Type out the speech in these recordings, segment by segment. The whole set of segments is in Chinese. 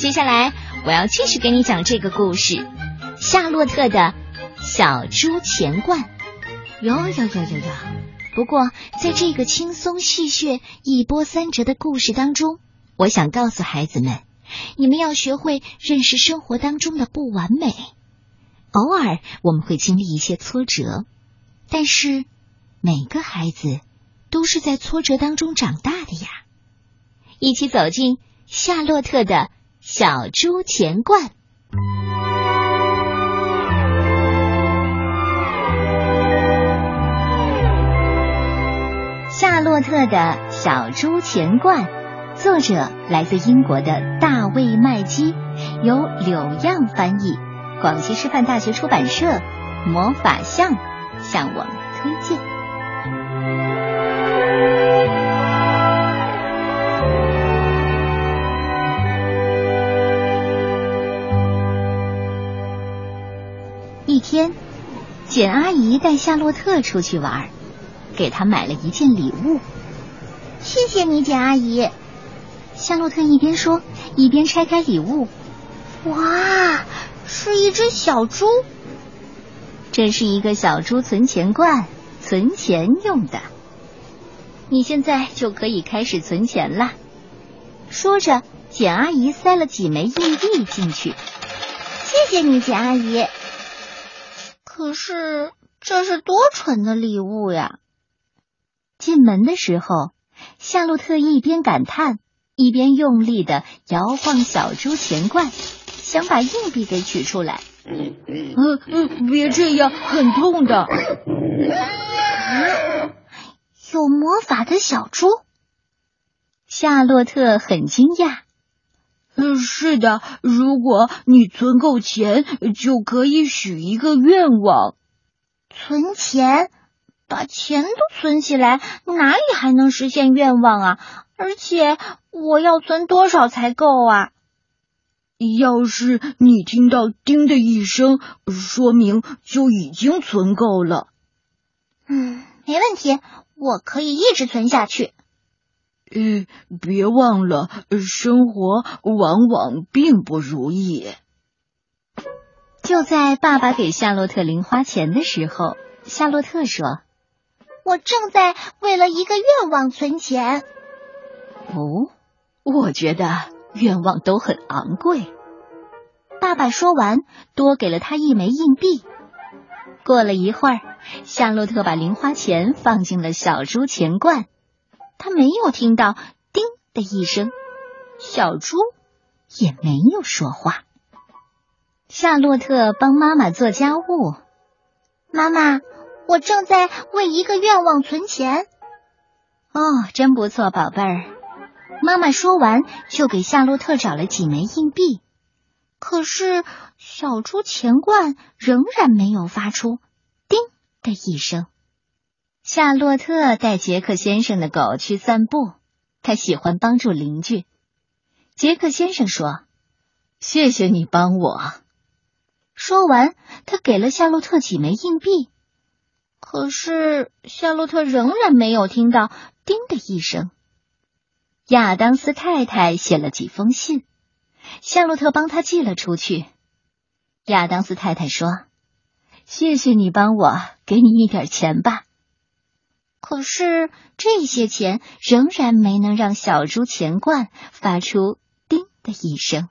接下来我要继续给你讲这个故事，《夏洛特的小猪钱罐》。哟哟哟哟哟！不过，在这个轻松戏谑、一波三折的故事当中，我想告诉孩子们，你们要学会认识生活当中的不完美。偶尔我们会经历一些挫折，但是每个孩子都是在挫折当中长大的呀。一起走进夏洛特的小猪钱罐。夏洛特的小猪钱罐，作者来自英国的大卫麦基，由柳样翻译，广西师范大学出版社魔法象向我们推荐。一天，简阿姨带夏洛特出去玩。给他买了一件礼物，谢谢你，简阿姨。夏洛特一边说，一边拆开礼物。哇，是一只小猪！这是一个小猪存钱罐，存钱用的。你现在就可以开始存钱了。说着，简阿姨塞了几枚硬币进去。谢谢你，简阿姨。可是，这是多蠢的礼物呀！进门的时候，夏洛特一边感叹，一边用力的摇晃小猪钱罐，想把硬币给取出来。嗯嗯，别这样，很痛的。有魔法的小猪，夏洛特很惊讶。嗯，是的，如果你存够钱，就可以许一个愿望。存钱。把钱都存起来，哪里还能实现愿望啊？而且我要存多少才够啊？要是你听到“叮”的一声，说明就已经存够了。嗯，没问题，我可以一直存下去。呃，别忘了，生活往往并不如意。就在爸爸给夏洛特零花钱的时候，夏洛特说。我正在为了一个愿望存钱。哦，我觉得愿望都很昂贵。爸爸说完，多给了他一枚硬币。过了一会儿，夏洛特把零花钱放进了小猪钱罐，他没有听到“叮”的一声，小猪也没有说话。夏洛特帮妈妈做家务，妈妈。我正在为一个愿望存钱。哦，真不错，宝贝儿。妈妈说完，就给夏洛特找了几枚硬币。可是小猪钱罐仍然没有发出“叮”的一声。夏洛特带杰克先生的狗去散步，他喜欢帮助邻居。杰克先生说：“谢谢你帮我。”说完，他给了夏洛特几枚硬币。可是夏洛特仍然没有听到“叮”的一声。亚当斯太太写了几封信，夏洛特帮他寄了出去。亚当斯太太说：“谢谢你帮我，给你一点钱吧。”可是这些钱仍然没能让小猪钱罐发出“叮”的一声。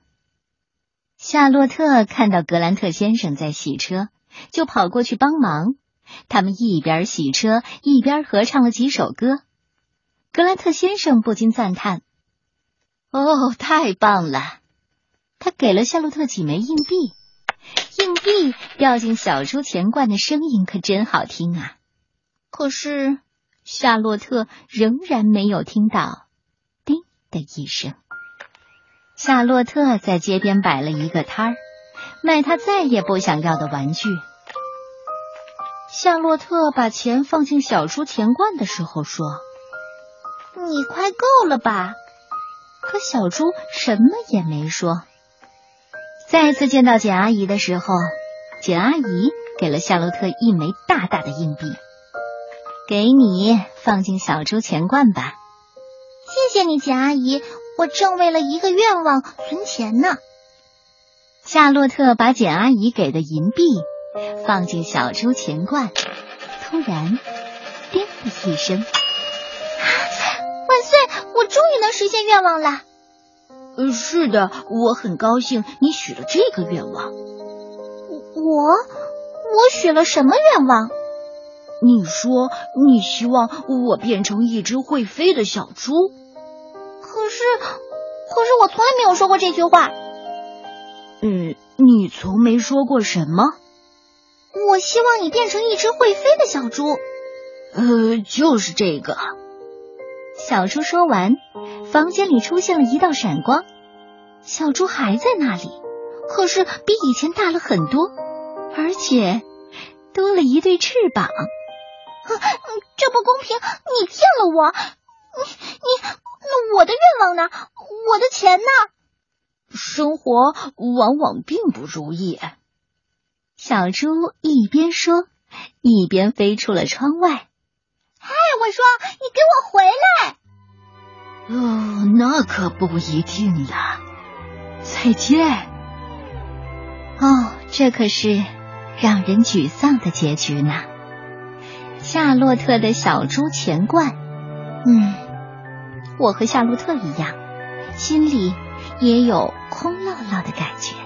夏洛特看到格兰特先生在洗车，就跑过去帮忙。他们一边洗车，一边合唱了几首歌。格兰特先生不禁赞叹：“哦，太棒了！”他给了夏洛特几枚硬币，硬币掉进小猪钱罐的声音可真好听啊！可是夏洛特仍然没有听到“叮”的一声。夏洛特在街边摆了一个摊儿，卖他再也不想要的玩具。夏洛特把钱放进小猪钱罐的时候说：“你快够了吧？”可小猪什么也没说。再次见到简阿姨的时候，简阿姨给了夏洛特一枚大大的硬币，给你放进小猪钱罐吧。谢谢你，简阿姨，我正为了一个愿望存钱呢。夏洛特把简阿姨给的银币放进小猪钱罐，突然，叮的一声，万岁！我终于能实现愿望了。呃，是的，我很高兴你许了这个愿望。我，我许了什么愿望？你说你希望我变成一只会飞的小猪。可是，可是我从来没有说过这句话。嗯，你从没说过什么？我希望你变成一只会飞的小猪。呃，就是这个。小猪说完，房间里出现了一道闪光，小猪还在那里，可是比以前大了很多，而且多了一对翅膀。这不公平！你骗了我！你你，那我的愿望呢？我的钱呢？生活往往并不如意。小猪一边说，一边飞出了窗外。嗨，我说，你给我回来！哦，那可不一定呀。再见。哦，这可是让人沮丧的结局呢。夏洛特的小猪钱罐，嗯，我和夏洛特一样，心里也有空落落的感觉。